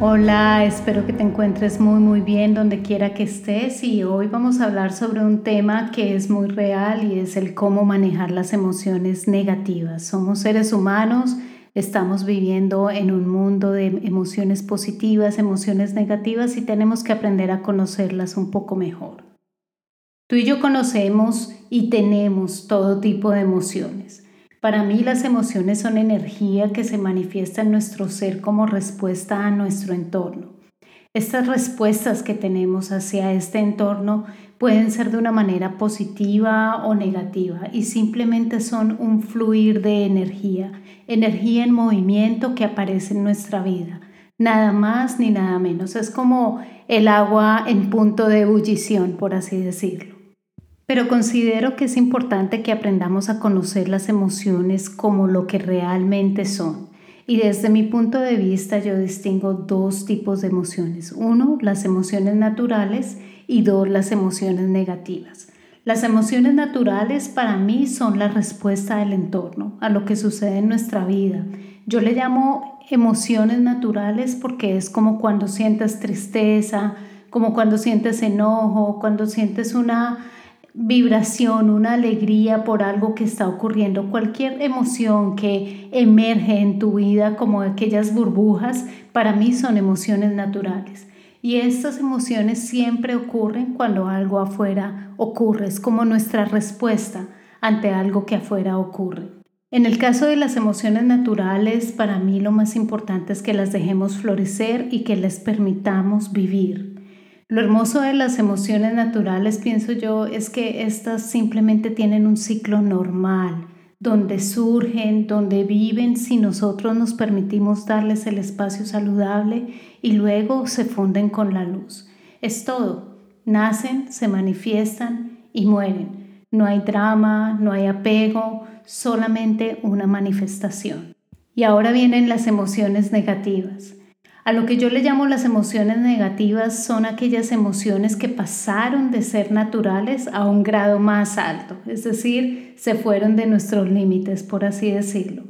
Hola, espero que te encuentres muy muy bien donde quiera que estés y hoy vamos a hablar sobre un tema que es muy real y es el cómo manejar las emociones negativas. Somos seres humanos, estamos viviendo en un mundo de emociones positivas, emociones negativas y tenemos que aprender a conocerlas un poco mejor. Tú y yo conocemos y tenemos todo tipo de emociones. Para mí las emociones son energía que se manifiesta en nuestro ser como respuesta a nuestro entorno. Estas respuestas que tenemos hacia este entorno pueden ser de una manera positiva o negativa y simplemente son un fluir de energía, energía en movimiento que aparece en nuestra vida. Nada más ni nada menos. Es como el agua en punto de ebullición, por así decirlo. Pero considero que es importante que aprendamos a conocer las emociones como lo que realmente son. Y desde mi punto de vista yo distingo dos tipos de emociones. Uno, las emociones naturales y dos, las emociones negativas. Las emociones naturales para mí son la respuesta del entorno a lo que sucede en nuestra vida. Yo le llamo emociones naturales porque es como cuando sientes tristeza, como cuando sientes enojo, cuando sientes una vibración, una alegría por algo que está ocurriendo, cualquier emoción que emerge en tu vida como aquellas burbujas, para mí son emociones naturales. Y estas emociones siempre ocurren cuando algo afuera ocurre, es como nuestra respuesta ante algo que afuera ocurre. En el caso de las emociones naturales, para mí lo más importante es que las dejemos florecer y que les permitamos vivir. Lo hermoso de las emociones naturales, pienso yo, es que estas simplemente tienen un ciclo normal, donde surgen, donde viven si nosotros nos permitimos darles el espacio saludable y luego se funden con la luz. Es todo. Nacen, se manifiestan y mueren. No hay drama, no hay apego, solamente una manifestación. Y ahora vienen las emociones negativas. A lo que yo le llamo las emociones negativas son aquellas emociones que pasaron de ser naturales a un grado más alto, es decir, se fueron de nuestros límites, por así decirlo.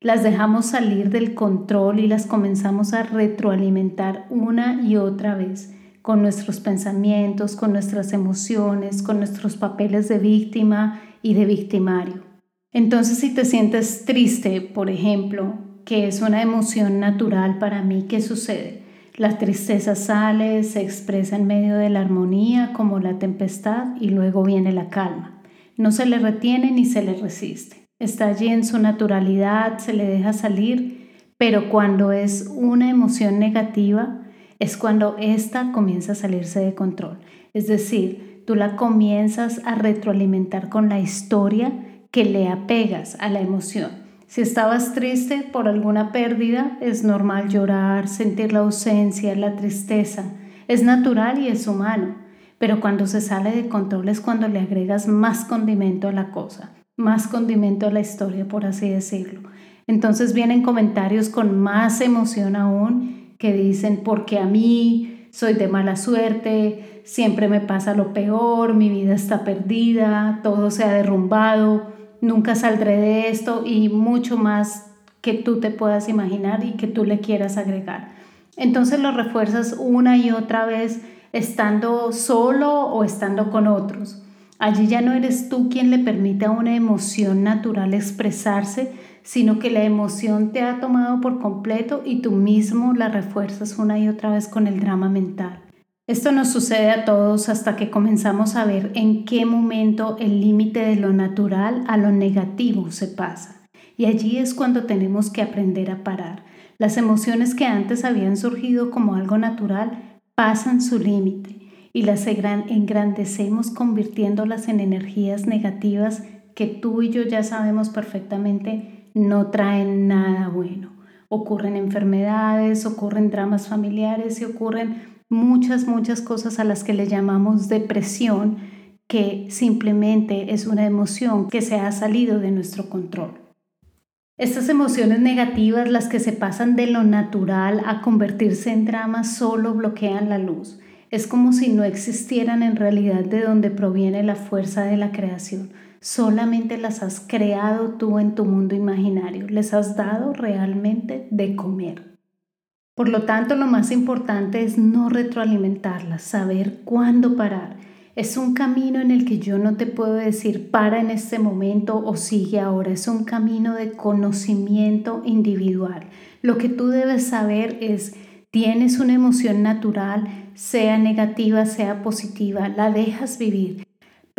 Las dejamos salir del control y las comenzamos a retroalimentar una y otra vez con nuestros pensamientos, con nuestras emociones, con nuestros papeles de víctima y de victimario. Entonces, si te sientes triste, por ejemplo, que es una emoción natural para mí que sucede. La tristeza sale, se expresa en medio de la armonía como la tempestad y luego viene la calma. No se le retiene ni se le resiste. Está allí en su naturalidad, se le deja salir, pero cuando es una emoción negativa es cuando ésta comienza a salirse de control. Es decir, tú la comienzas a retroalimentar con la historia que le apegas a la emoción. Si estabas triste por alguna pérdida, es normal llorar, sentir la ausencia, la tristeza. Es natural y es humano. Pero cuando se sale de control es cuando le agregas más condimento a la cosa, más condimento a la historia, por así decirlo. Entonces vienen comentarios con más emoción aún que dicen, porque a mí soy de mala suerte, siempre me pasa lo peor, mi vida está perdida, todo se ha derrumbado nunca saldré de esto y mucho más que tú te puedas imaginar y que tú le quieras agregar. Entonces lo refuerzas una y otra vez estando solo o estando con otros. Allí ya no eres tú quien le permite a una emoción natural expresarse, sino que la emoción te ha tomado por completo y tú mismo la refuerzas una y otra vez con el drama mental. Esto nos sucede a todos hasta que comenzamos a ver en qué momento el límite de lo natural a lo negativo se pasa. Y allí es cuando tenemos que aprender a parar. Las emociones que antes habían surgido como algo natural pasan su límite y las engrandecemos convirtiéndolas en energías negativas que tú y yo ya sabemos perfectamente no traen nada bueno. Ocurren enfermedades, ocurren dramas familiares y ocurren muchas, muchas cosas a las que le llamamos depresión que simplemente es una emoción que se ha salido de nuestro control. Estas emociones negativas, las que se pasan de lo natural a convertirse en drama, solo bloquean la luz. Es como si no existieran en realidad de donde proviene la fuerza de la creación. Solamente las has creado tú en tu mundo imaginario. Les has dado realmente de comer. Por lo tanto, lo más importante es no retroalimentarlas, saber cuándo parar es un camino en el que yo no te puedo decir para en este momento o sigue ahora. Es un camino de conocimiento individual. Lo que tú debes saber es, tienes una emoción natural, sea negativa, sea positiva, la dejas vivir.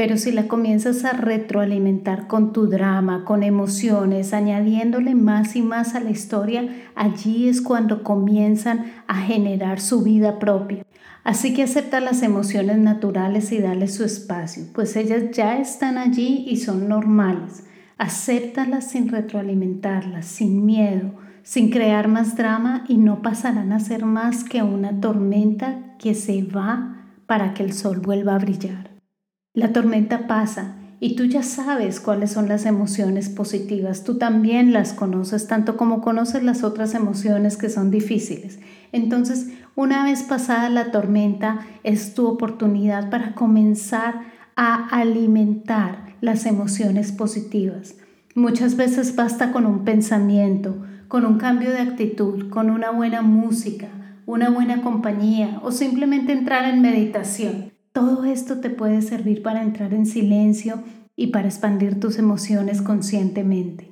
Pero si la comienzas a retroalimentar con tu drama, con emociones, añadiéndole más y más a la historia, allí es cuando comienzan a generar su vida propia. Así que acepta las emociones naturales y dale su espacio, pues ellas ya están allí y son normales. Acéptalas sin retroalimentarlas, sin miedo, sin crear más drama y no pasarán a ser más que una tormenta que se va para que el sol vuelva a brillar. La tormenta pasa y tú ya sabes cuáles son las emociones positivas, tú también las conoces tanto como conoces las otras emociones que son difíciles. Entonces, una vez pasada la tormenta, es tu oportunidad para comenzar a alimentar las emociones positivas. Muchas veces basta con un pensamiento, con un cambio de actitud, con una buena música, una buena compañía o simplemente entrar en meditación. Todo esto te puede servir para entrar en silencio y para expandir tus emociones conscientemente.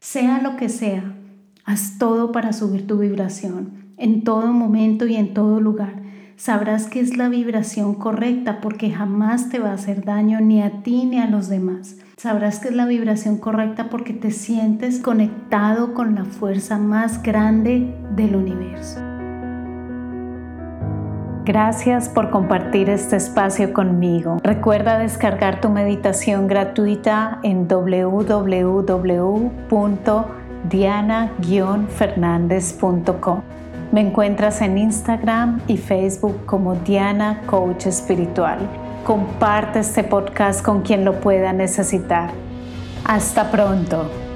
Sea lo que sea, haz todo para subir tu vibración en todo momento y en todo lugar. Sabrás que es la vibración correcta porque jamás te va a hacer daño ni a ti ni a los demás. Sabrás que es la vibración correcta porque te sientes conectado con la fuerza más grande del universo. Gracias por compartir este espacio conmigo. Recuerda descargar tu meditación gratuita en www.diana-fernandez.com. Me encuentras en Instagram y Facebook como Diana Coach Espiritual. Comparte este podcast con quien lo pueda necesitar. Hasta pronto.